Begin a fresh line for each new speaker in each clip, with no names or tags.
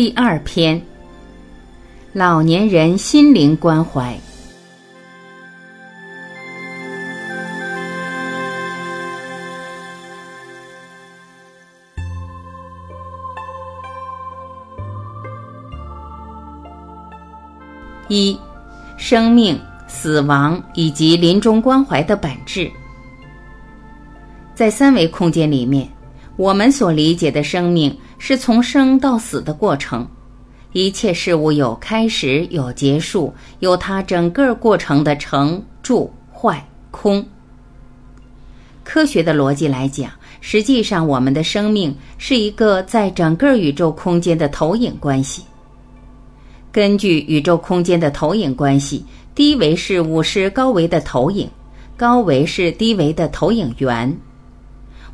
第二篇，老年人心灵关怀。一、生命、死亡以及临终关怀的本质。在三维空间里面，我们所理解的生命是从生到死的过程，一切事物有开始，有结束，有它整个过程的成、住、坏、空。科学的逻辑来讲，实际上我们的生命是一个在整个宇宙空间的投影关系。根据宇宙空间的投影关系，低维事物是高维的投影，高维是低维的投影源。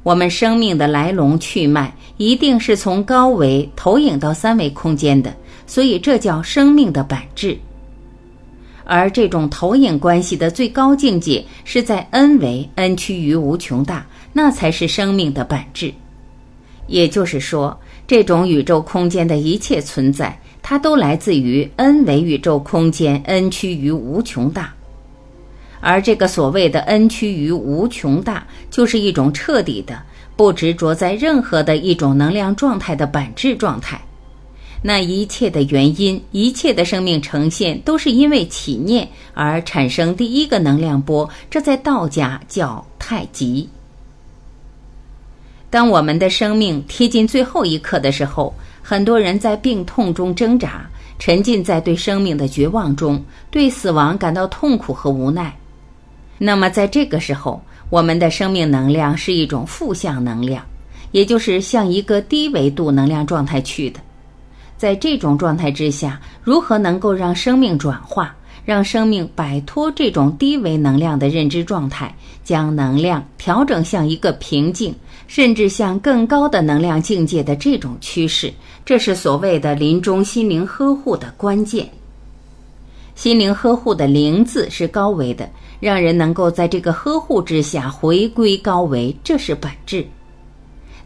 我们生命的来龙去脉一定是从高维投影到三维空间的，所以这叫生命的本质。而这种投影关系的最高境界是在 n 维，n 趋于无穷大，那才是生命的本质。也就是说，这种宇宙空间的一切存在。它都来自于 n 维宇宙空间，n 趋于无穷大，而这个所谓的 n 趋于无穷大，就是一种彻底的不执着在任何的一种能量状态的本质状态。那一切的原因，一切的生命呈现，都是因为起念而产生第一个能量波，这在道家叫太极。当我们的生命贴近最后一刻的时候。很多人在病痛中挣扎，沉浸在对生命的绝望中，对死亡感到痛苦和无奈。那么，在这个时候，我们的生命能量是一种负向能量，也就是向一个低维度能量状态去的。在这种状态之下，如何能够让生命转化，让生命摆脱这种低维能量的认知状态，将能量调整向一个平静，甚至向更高的能量境界的这种趋势？这是所谓的临终心灵呵护的关键。心灵呵护的“灵”字是高维的，让人能够在这个呵护之下回归高维，这是本质。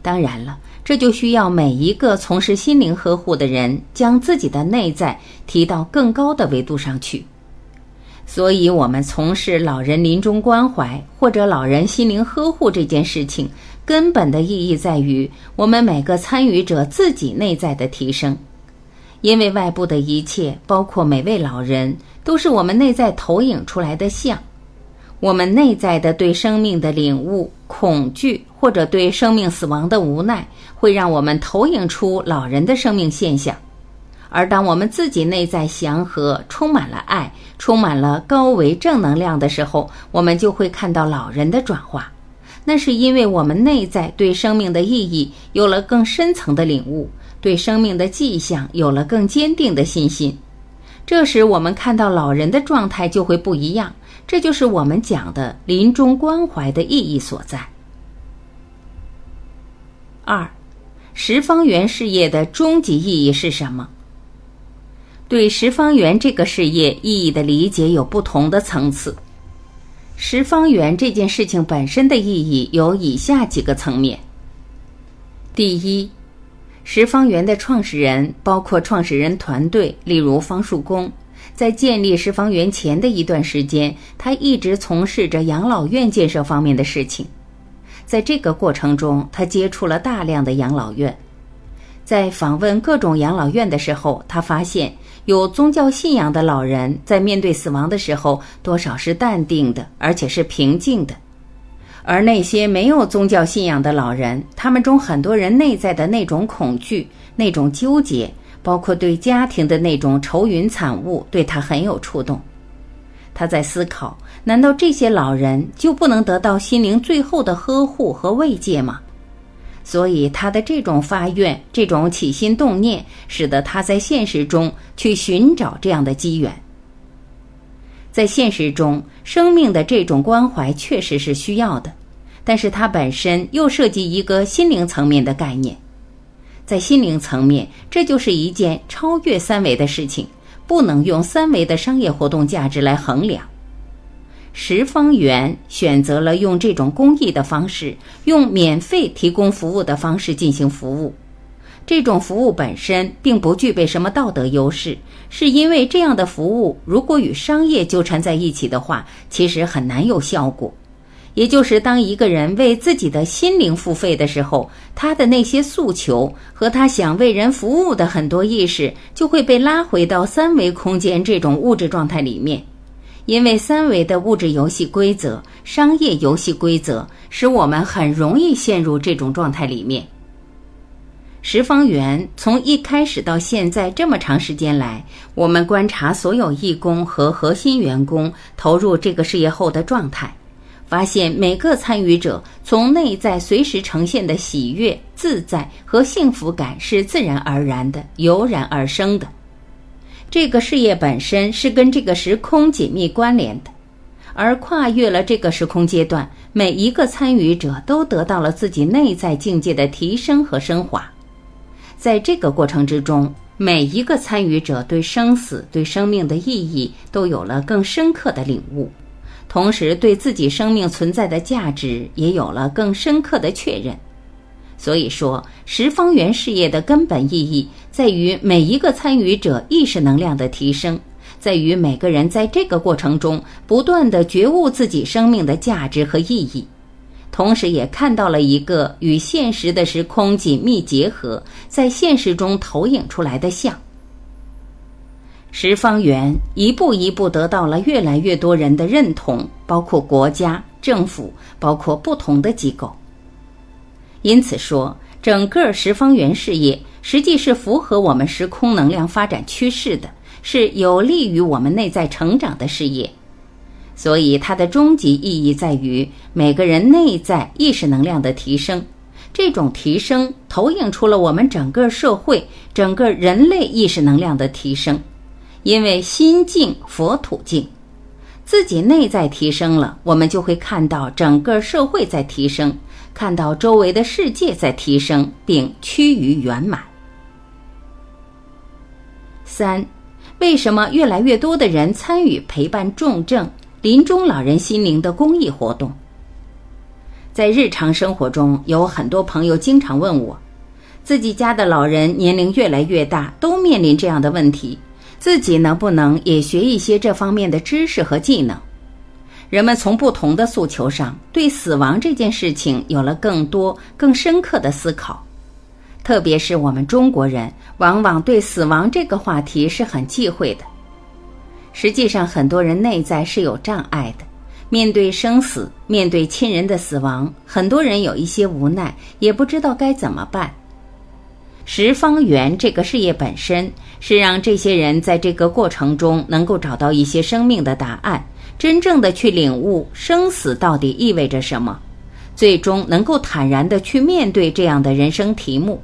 当然了，这就需要每一个从事心灵呵护的人将自己的内在提到更高的维度上去。所以，我们从事老人临终关怀或者老人心灵呵护这件事情。根本的意义在于我们每个参与者自己内在的提升，因为外部的一切，包括每位老人，都是我们内在投影出来的像。我们内在的对生命的领悟、恐惧，或者对生命死亡的无奈，会让我们投影出老人的生命现象。而当我们自己内在祥和、充满了爱、充满了高维正能量的时候，我们就会看到老人的转化。那是因为我们内在对生命的意义有了更深层的领悟，对生命的迹象有了更坚定的信心。这时，我们看到老人的状态就会不一样。这就是我们讲的临终关怀的意义所在。二，十方圆事业的终极意义是什么？对十方圆这个事业意义的理解有不同的层次。十方圆这件事情本身的意义有以下几个层面。第一，十方圆的创始人包括创始人团队，例如方树公，在建立十方园前的一段时间，他一直从事着养老院建设方面的事情。在这个过程中，他接触了大量的养老院，在访问各种养老院的时候，他发现。有宗教信仰的老人在面对死亡的时候，多少是淡定的，而且是平静的；而那些没有宗教信仰的老人，他们中很多人内在的那种恐惧、那种纠结，包括对家庭的那种愁云惨雾，对他很有触动。他在思考：难道这些老人就不能得到心灵最后的呵护和慰藉吗？所以，他的这种发愿、这种起心动念，使得他在现实中去寻找这样的机缘。在现实中，生命的这种关怀确实是需要的，但是它本身又涉及一个心灵层面的概念。在心灵层面，这就是一件超越三维的事情，不能用三维的商业活动价值来衡量。十方圆选择了用这种公益的方式，用免费提供服务的方式进行服务。这种服务本身并不具备什么道德优势，是因为这样的服务如果与商业纠缠在一起的话，其实很难有效果。也就是当一个人为自己的心灵付费的时候，他的那些诉求和他想为人服务的很多意识，就会被拉回到三维空间这种物质状态里面。因为三维的物质游戏规则、商业游戏规则，使我们很容易陷入这种状态里面。十方圆从一开始到现在这么长时间来，我们观察所有义工和核心员工投入这个事业后的状态。发现每个参与者从内在随时呈现的喜悦、自在和幸福感是自然而然的、油然而生的。这个事业本身是跟这个时空紧密关联的，而跨越了这个时空阶段，每一个参与者都得到了自己内在境界的提升和升华。在这个过程之中，每一个参与者对生死、对生命的意义都有了更深刻的领悟。同时，对自己生命存在的价值也有了更深刻的确认。所以说，十方圆事业的根本意义在于每一个参与者意识能量的提升，在于每个人在这个过程中不断的觉悟自己生命的价值和意义，同时也看到了一个与现实的时空紧密结合，在现实中投影出来的像。十方圆一步一步得到了越来越多人的认同，包括国家、政府，包括不同的机构。因此说，整个十方圆事业实际是符合我们时空能量发展趋势的，是有利于我们内在成长的事业。所以，它的终极意义在于每个人内在意识能量的提升。这种提升投影出了我们整个社会、整个人类意识能量的提升。因为心静佛土静，自己内在提升了，我们就会看到整个社会在提升，看到周围的世界在提升，并趋于圆满。三，为什么越来越多的人参与陪伴重症、临终老人心灵的公益活动？在日常生活中，有很多朋友经常问我，自己家的老人年龄越来越大，都面临这样的问题。自己能不能也学一些这方面的知识和技能？人们从不同的诉求上对死亡这件事情有了更多、更深刻的思考。特别是我们中国人，往往对死亡这个话题是很忌讳的。实际上，很多人内在是有障碍的，面对生死，面对亲人的死亡，很多人有一些无奈，也不知道该怎么办。十方圆这个事业本身是让这些人在这个过程中能够找到一些生命的答案，真正的去领悟生死到底意味着什么，最终能够坦然的去面对这样的人生题目。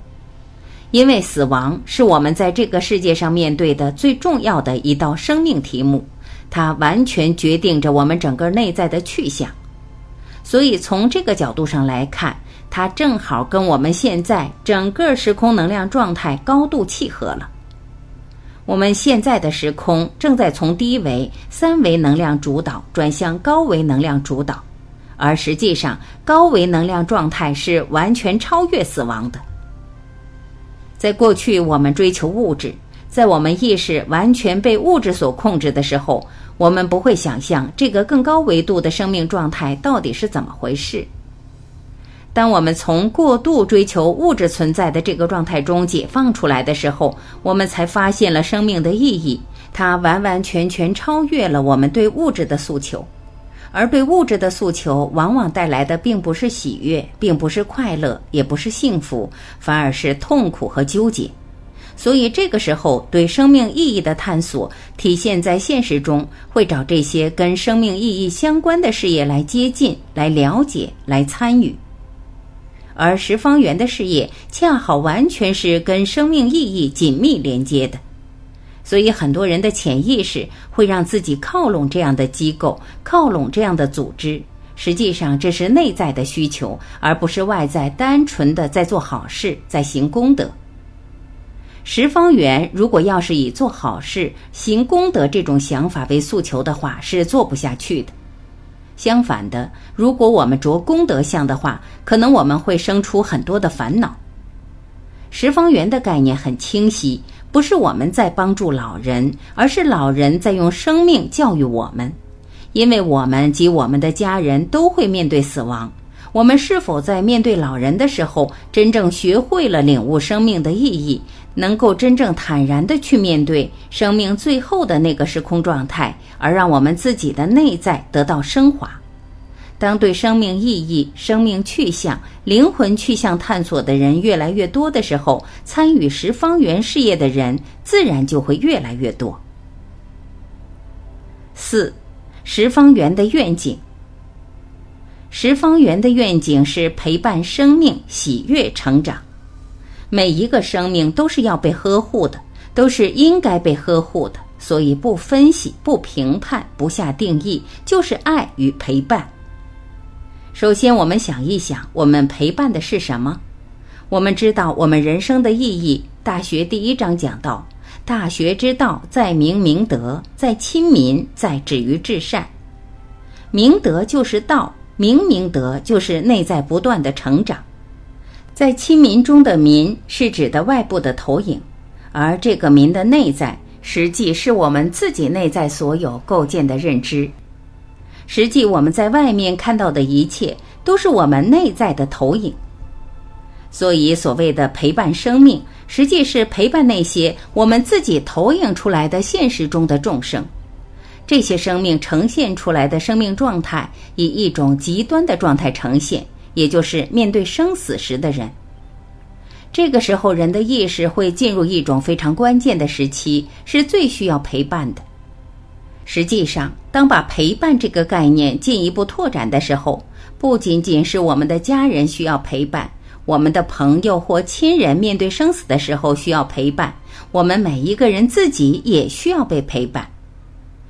因为死亡是我们在这个世界上面对的最重要的一道生命题目，它完全决定着我们整个内在的去向。所以从这个角度上来看。它正好跟我们现在整个时空能量状态高度契合了。我们现在的时空正在从低维三维能量主导转向高维能量主导，而实际上高维能量状态是完全超越死亡的。在过去，我们追求物质，在我们意识完全被物质所控制的时候，我们不会想象这个更高维度的生命状态到底是怎么回事。当我们从过度追求物质存在的这个状态中解放出来的时候，我们才发现了生命的意义。它完完全全超越了我们对物质的诉求，而对物质的诉求往往带来的并不是喜悦，并不是快乐，也不是幸福，反而是痛苦和纠结。所以，这个时候对生命意义的探索，体现在现实中，会找这些跟生命意义相关的事业来接近、来了解、来参与。而十方圆的事业恰好完全是跟生命意义紧密连接的，所以很多人的潜意识会让自己靠拢这样的机构，靠拢这样的组织。实际上，这是内在的需求，而不是外在单纯的在做好事、在行功德。十方圆如果要是以做好事、行功德这种想法为诉求的话，是做不下去的。相反的，如果我们着功德相的话，可能我们会生出很多的烦恼。十方缘的概念很清晰，不是我们在帮助老人，而是老人在用生命教育我们。因为我们及我们的家人都会面对死亡，我们是否在面对老人的时候，真正学会了领悟生命的意义，能够真正坦然地去面对生命最后的那个时空状态，而让我们自己的内在得到升华？当对生命意义、生命去向、灵魂去向探索的人越来越多的时候，参与十方圆事业的人自然就会越来越多。四。十方圆的愿景，十方圆的愿景是陪伴生命喜悦成长。每一个生命都是要被呵护的，都是应该被呵护的。所以不分析、不评判、不下定义，就是爱与陪伴。首先，我们想一想，我们陪伴的是什么？我们知道我们人生的意义。大学第一章讲到。大学之道，在明明德，在亲民，在止于至善。明德就是道，明明德就是内在不断的成长。在亲民中的民是指的外部的投影，而这个民的内在，实际是我们自己内在所有构建的认知。实际我们在外面看到的一切，都是我们内在的投影。所以，所谓的陪伴生命。实际是陪伴那些我们自己投影出来的现实中的众生，这些生命呈现出来的生命状态，以一种极端的状态呈现，也就是面对生死时的人。这个时候，人的意识会进入一种非常关键的时期，是最需要陪伴的。实际上，当把陪伴这个概念进一步拓展的时候，不仅仅是我们的家人需要陪伴。我们的朋友或亲人面对生死的时候需要陪伴，我们每一个人自己也需要被陪伴。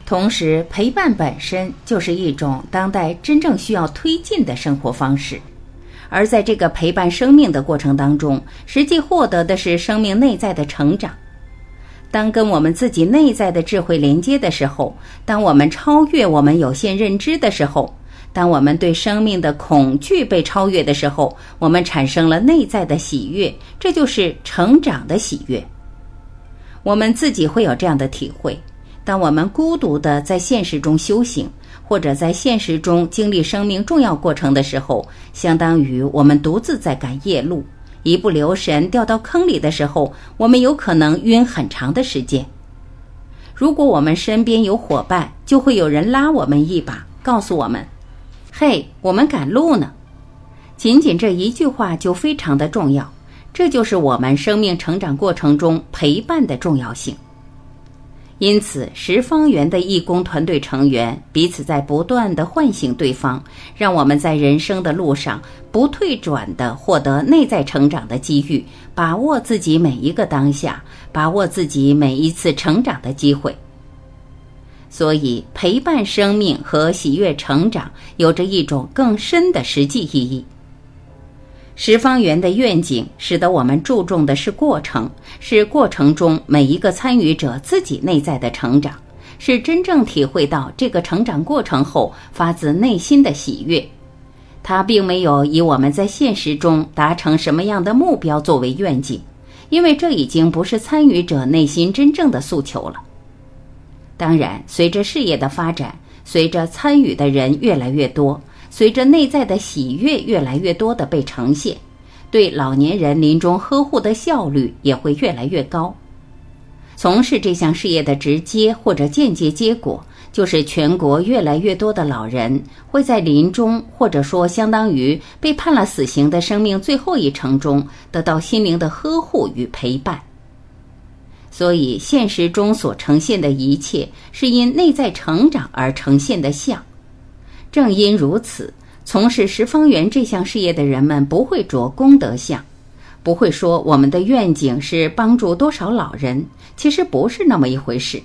同时，陪伴本身就是一种当代真正需要推进的生活方式。而在这个陪伴生命的过程当中，实际获得的是生命内在的成长。当跟我们自己内在的智慧连接的时候，当我们超越我们有限认知的时候。当我们对生命的恐惧被超越的时候，我们产生了内在的喜悦，这就是成长的喜悦。我们自己会有这样的体会：当我们孤独的在现实中修行，或者在现实中经历生命重要过程的时候，相当于我们独自在赶夜路，一不留神掉到坑里的时候，我们有可能晕很长的时间。如果我们身边有伙伴，就会有人拉我们一把，告诉我们。嘿，我们赶路呢。仅仅这一句话就非常的重要，这就是我们生命成长过程中陪伴的重要性。因此，十方圆的义工团队成员彼此在不断的唤醒对方，让我们在人生的路上不退转的获得内在成长的机遇，把握自己每一个当下，把握自己每一次成长的机会。所以，陪伴生命和喜悦成长有着一种更深的实际意义。十方圆的愿景，使得我们注重的是过程，是过程中每一个参与者自己内在的成长，是真正体会到这个成长过程后发自内心的喜悦。它并没有以我们在现实中达成什么样的目标作为愿景，因为这已经不是参与者内心真正的诉求了。当然，随着事业的发展，随着参与的人越来越多，随着内在的喜悦越来越多的被呈现，对老年人临终呵护的效率也会越来越高。从事这项事业的直接或者间接结果，就是全国越来越多的老人会在临终或者说相当于被判了死刑的生命最后一程中，得到心灵的呵护与陪伴。所以，现实中所呈现的一切，是因内在成长而呈现的相。正因如此，从事十方圆这项事业的人们不会着功德相，不会说我们的愿景是帮助多少老人，其实不是那么一回事。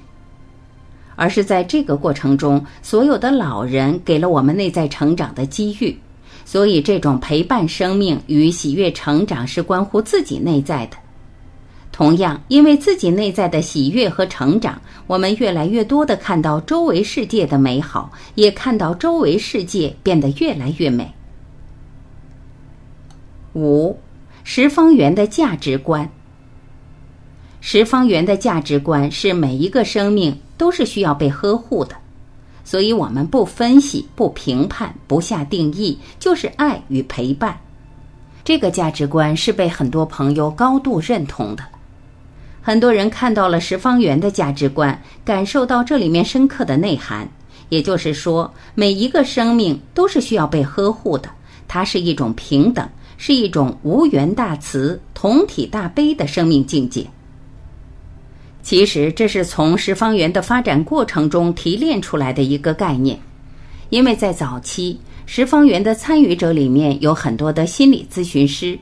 而是在这个过程中，所有的老人给了我们内在成长的机遇，所以这种陪伴生命与喜悦成长是关乎自己内在的。同样，因为自己内在的喜悦和成长，我们越来越多的看到周围世界的美好，也看到周围世界变得越来越美。五，十方圆的价值观。十方圆的价值观是每一个生命都是需要被呵护的，所以我们不分析、不评判、不下定义，就是爱与陪伴。这个价值观是被很多朋友高度认同的。很多人看到了十方缘的价值观，感受到这里面深刻的内涵。也就是说，每一个生命都是需要被呵护的，它是一种平等，是一种无缘大慈、同体大悲的生命境界。其实，这是从十方缘的发展过程中提炼出来的一个概念，因为在早期，十方缘的参与者里面有很多的心理咨询师，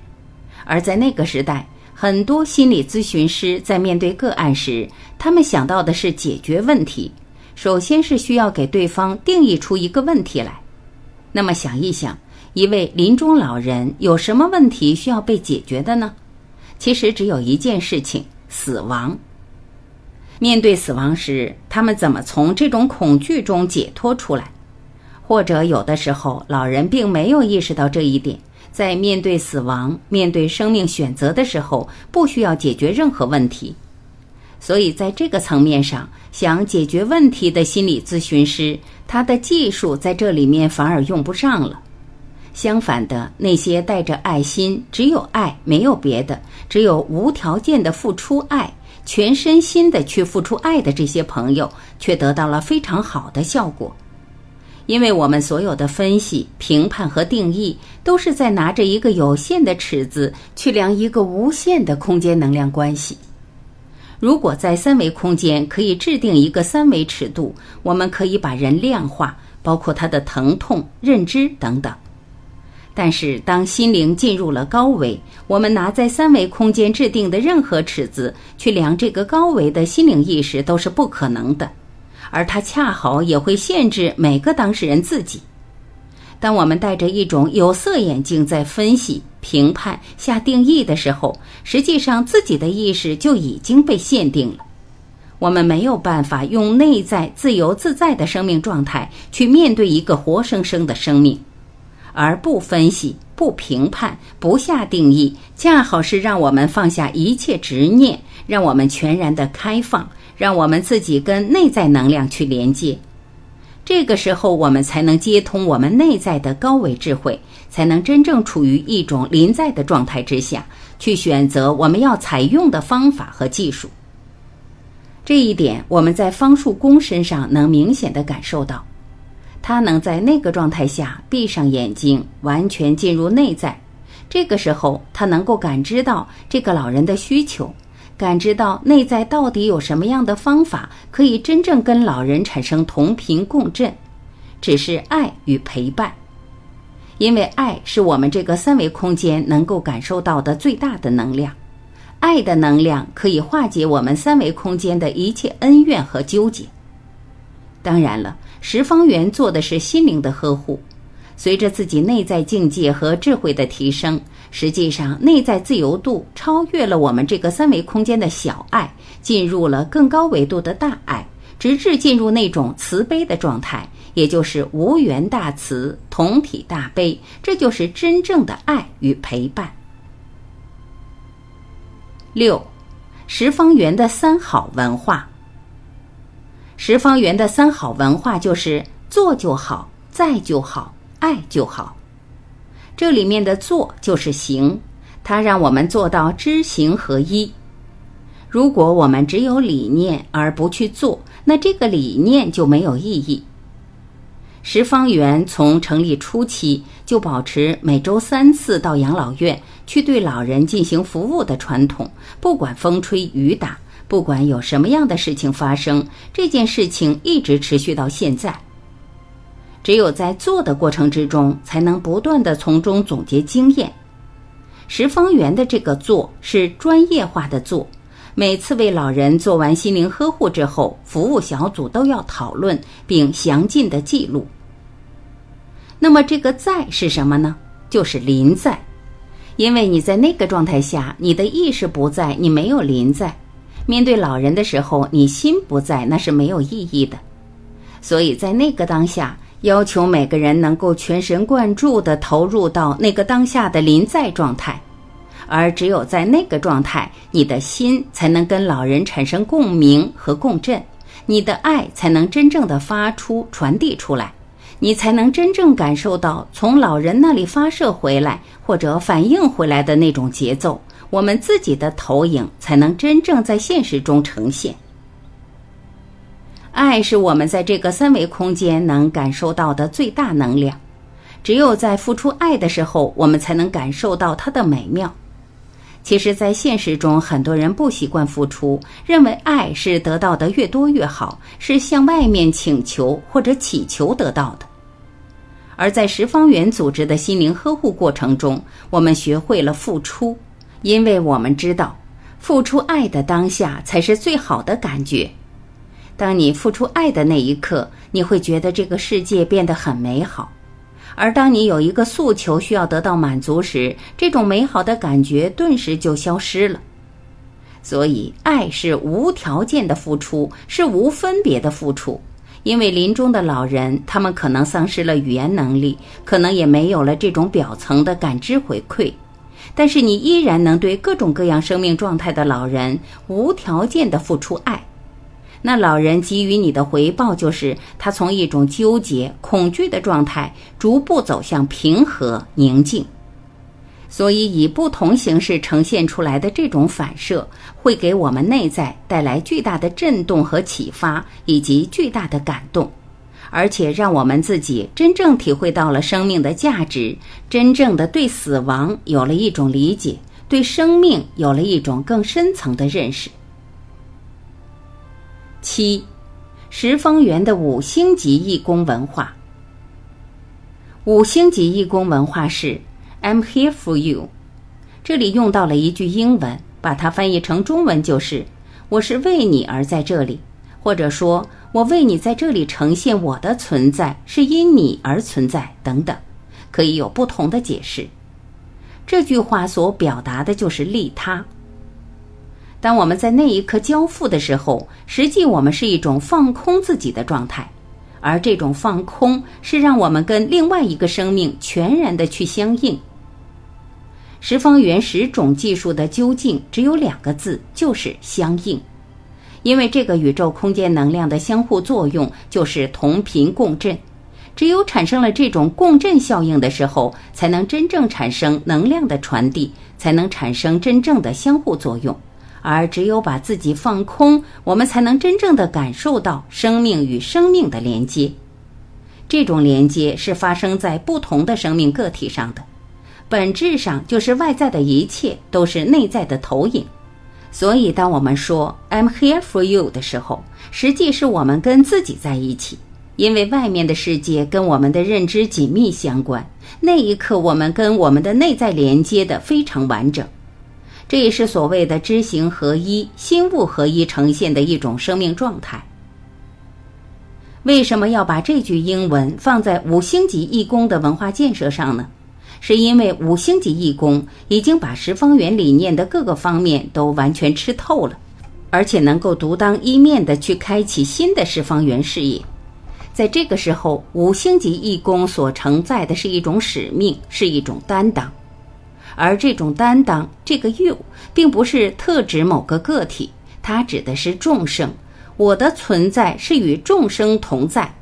而在那个时代，很多心理咨询师在面对个案时，他们想到的是解决问题，首先是需要给对方定义出一个问题来。那么想一想，一位临终老人有什么问题需要被解决的呢？其实只有一件事情：死亡。面对死亡时，他们怎么从这种恐惧中解脱出来？或者有的时候，老人并没有意识到这一点，在面对死亡、面对生命选择的时候，不需要解决任何问题。所以，在这个层面上，想解决问题的心理咨询师，他的技术在这里面反而用不上了。相反的，那些带着爱心、只有爱没有别的、只有无条件的付出爱。全身心的去付出爱的这些朋友，却得到了非常好的效果，因为我们所有的分析、评判和定义，都是在拿着一个有限的尺子去量一个无限的空间能量关系。如果在三维空间可以制定一个三维尺度，我们可以把人量化，包括他的疼痛、认知等等。但是，当心灵进入了高维，我们拿在三维空间制定的任何尺子去量这个高维的心灵意识都是不可能的，而它恰好也会限制每个当事人自己。当我们戴着一种有色眼镜在分析、评判、下定义的时候，实际上自己的意识就已经被限定了。我们没有办法用内在自由自在的生命状态去面对一个活生生的生命。而不分析、不评判、不下定义，恰好是让我们放下一切执念，让我们全然的开放，让我们自己跟内在能量去连接。这个时候，我们才能接通我们内在的高维智慧，才能真正处于一种临在的状态之下，去选择我们要采用的方法和技术。这一点，我们在方术公身上能明显的感受到。他能在那个状态下闭上眼睛，完全进入内在。这个时候，他能够感知到这个老人的需求，感知到内在到底有什么样的方法可以真正跟老人产生同频共振。只是爱与陪伴，因为爱是我们这个三维空间能够感受到的最大的能量。爱的能量可以化解我们三维空间的一切恩怨和纠结。当然了。十方缘做的是心灵的呵护，随着自己内在境界和智慧的提升，实际上内在自由度超越了我们这个三维空间的小爱，进入了更高维度的大爱，直至进入那种慈悲的状态，也就是无缘大慈、同体大悲，这就是真正的爱与陪伴。六，十方圆的三好文化。十方圆的三好文化就是做就好，在就好，爱就好。这里面的做就是行，它让我们做到知行合一。如果我们只有理念而不去做，那这个理念就没有意义。石方圆从成立初期就保持每周三次到养老院去对老人进行服务的传统，不管风吹雨打。不管有什么样的事情发生，这件事情一直持续到现在。只有在做的过程之中，才能不断的从中总结经验。十方圆的这个做是专业化的做，每次为老人做完心灵呵护之后，服务小组都要讨论并详尽的记录。那么这个在是什么呢？就是临在，因为你在那个状态下，你的意识不在，你没有临在。面对老人的时候，你心不在，那是没有意义的。所以在那个当下，要求每个人能够全神贯注地投入到那个当下的临在状态，而只有在那个状态，你的心才能跟老人产生共鸣和共振，你的爱才能真正的发出、传递出来，你才能真正感受到从老人那里发射回来或者反映回来的那种节奏。我们自己的投影才能真正在现实中呈现。爱是我们在这个三维空间能感受到的最大能量。只有在付出爱的时候，我们才能感受到它的美妙。其实，在现实中，很多人不习惯付出，认为爱是得到的越多越好，是向外面请求或者祈求得到的。而在十方圆组织的心灵呵护过程中，我们学会了付出。因为我们知道，付出爱的当下才是最好的感觉。当你付出爱的那一刻，你会觉得这个世界变得很美好；而当你有一个诉求需要得到满足时，这种美好的感觉顿时就消失了。所以，爱是无条件的付出，是无分别的付出。因为临终的老人，他们可能丧失了语言能力，可能也没有了这种表层的感知回馈。但是你依然能对各种各样生命状态的老人无条件的付出爱，那老人给予你的回报就是他从一种纠结、恐惧的状态逐步走向平和、宁静。所以，以不同形式呈现出来的这种反射，会给我们内在带来巨大的震动和启发，以及巨大的感动。而且让我们自己真正体会到了生命的价值，真正的对死亡有了一种理解，对生命有了一种更深层的认识。七，十方园的五星级义工文化。五星级义工文化是 "I'm here for you"，这里用到了一句英文，把它翻译成中文就是"我是为你而在这里"，或者说。我为你在这里呈现我的存在，是因你而存在，等等，可以有不同的解释。这句话所表达的就是利他。当我们在那一刻交付的时候，实际我们是一种放空自己的状态，而这种放空是让我们跟另外一个生命全然的去相应。十方圆十种技术的究竟只有两个字，就是相应。因为这个宇宙空间能量的相互作用就是同频共振，只有产生了这种共振效应的时候，才能真正产生能量的传递，才能产生真正的相互作用。而只有把自己放空，我们才能真正的感受到生命与生命的连接。这种连接是发生在不同的生命个体上的，本质上就是外在的一切都是内在的投影。所以，当我们说 "I'm here for you" 的时候，实际是我们跟自己在一起，因为外面的世界跟我们的认知紧密相关。那一刻，我们跟我们的内在连接的非常完整。这也是所谓的知行合一、心物合一呈现的一种生命状态。为什么要把这句英文放在五星级义工的文化建设上呢？是因为五星级义工已经把十方圆理念的各个方面都完全吃透了，而且能够独当一面的去开启新的十方圆事业。在这个时候，五星级义工所承载的是一种使命，是一种担当，而这种担当，这个 you，并不是特指某个个体，它指的是众生。我的存在是与众生同在。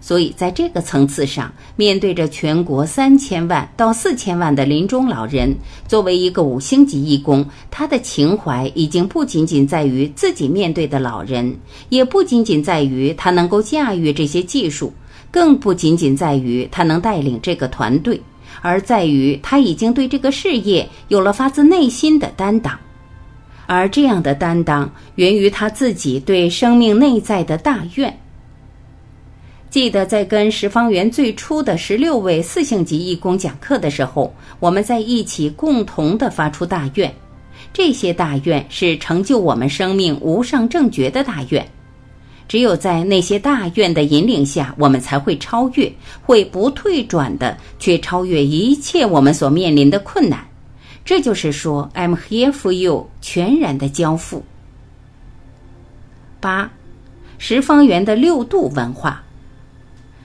所以，在这个层次上，面对着全国三千万到四千万的临终老人，作为一个五星级义工，他的情怀已经不仅仅在于自己面对的老人，也不仅仅在于他能够驾驭这些技术，更不仅仅在于他能带领这个团队，而在于他已经对这个事业有了发自内心的担当，而这样的担当源于他自己对生命内在的大愿。记得在跟十方圆最初的十六位四星级义工讲课的时候，我们在一起共同的发出大愿，这些大愿是成就我们生命无上正觉的大愿。只有在那些大愿的引领下，我们才会超越，会不退转的去超越一切我们所面临的困难。这就是说，I'm here for you，全然的交付。八，十方圆的六度文化。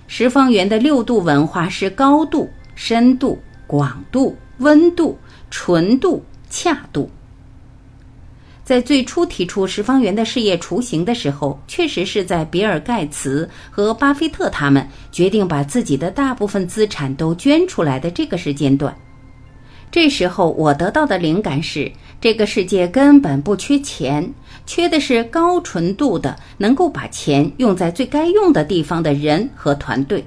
十方圆的六度文化是高度、深度、广度、温度、纯度、恰度。在最初提出十方圆的事业雏形的时候，确实是在比尔·盖茨和巴菲特他们决定把自己的大部分资产都捐出来的这个时间段。这时候，我得到的灵感是，这个世界根本不缺钱，缺的是高纯度的、能够把钱用在最该用的地方的人和团队。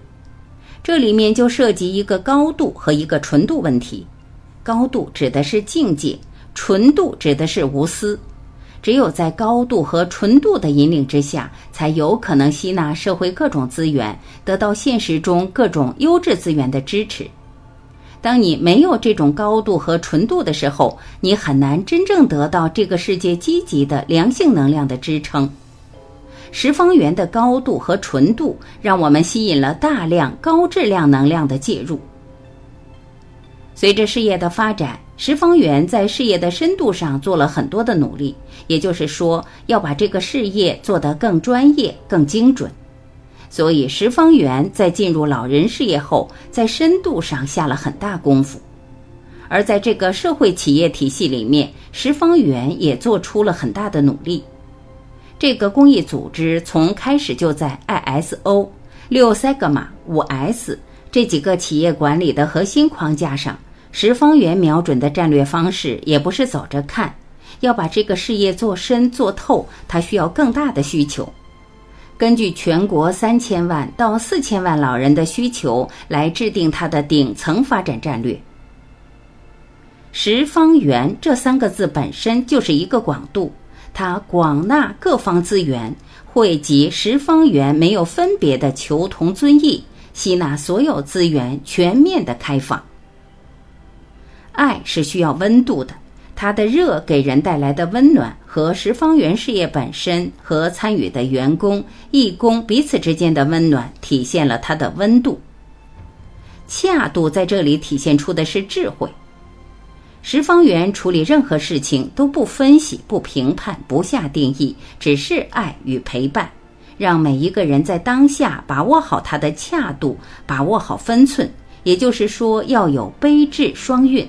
这里面就涉及一个高度和一个纯度问题。高度指的是境界，纯度指的是无私。只有在高度和纯度的引领之下，才有可能吸纳社会各种资源，得到现实中各种优质资源的支持。当你没有这种高度和纯度的时候，你很难真正得到这个世界积极的良性能量的支撑。十方圆的高度和纯度，让我们吸引了大量高质量能量的介入。随着事业的发展，石方圆在事业的深度上做了很多的努力，也就是说，要把这个事业做得更专业、更精准。所以，石方圆在进入老人事业后，在深度上下了很大功夫。而在这个社会企业体系里面，石方圆也做出了很大的努力。这个公益组织从开始就在 ISO、六 Sigma、五 S 这几个企业管理的核心框架上。十方圆瞄准的战略方式也不是走着看，要把这个事业做深做透，它需要更大的需求。根据全国三千万到四千万老人的需求来制定它的顶层发展战略。十方圆这三个字本身就是一个广度，它广纳各方资源，汇集十方圆没有分别的求同尊异，吸纳所有资源，全面的开放。爱是需要温度的，它的热给人带来的温暖和十方圆事业本身和参与的员工、义工彼此之间的温暖，体现了它的温度。恰度在这里体现出的是智慧。十方圆处理任何事情都不分析、不评判、不下定义，只是爱与陪伴，让每一个人在当下把握好它的恰度，把握好分寸。也就是说，要有悲智双运。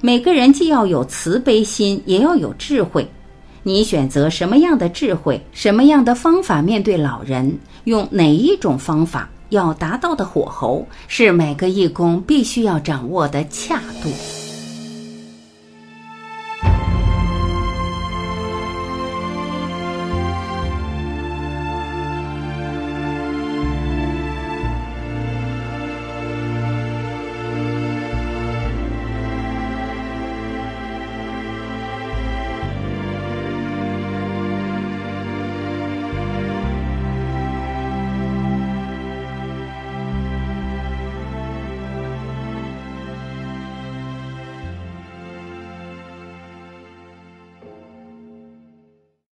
每个人既要有慈悲心，也要有智慧。你选择什么样的智慧，什么样的方法面对老人，用哪一种方法，要达到的火候，是每个义工必须要掌握的恰度。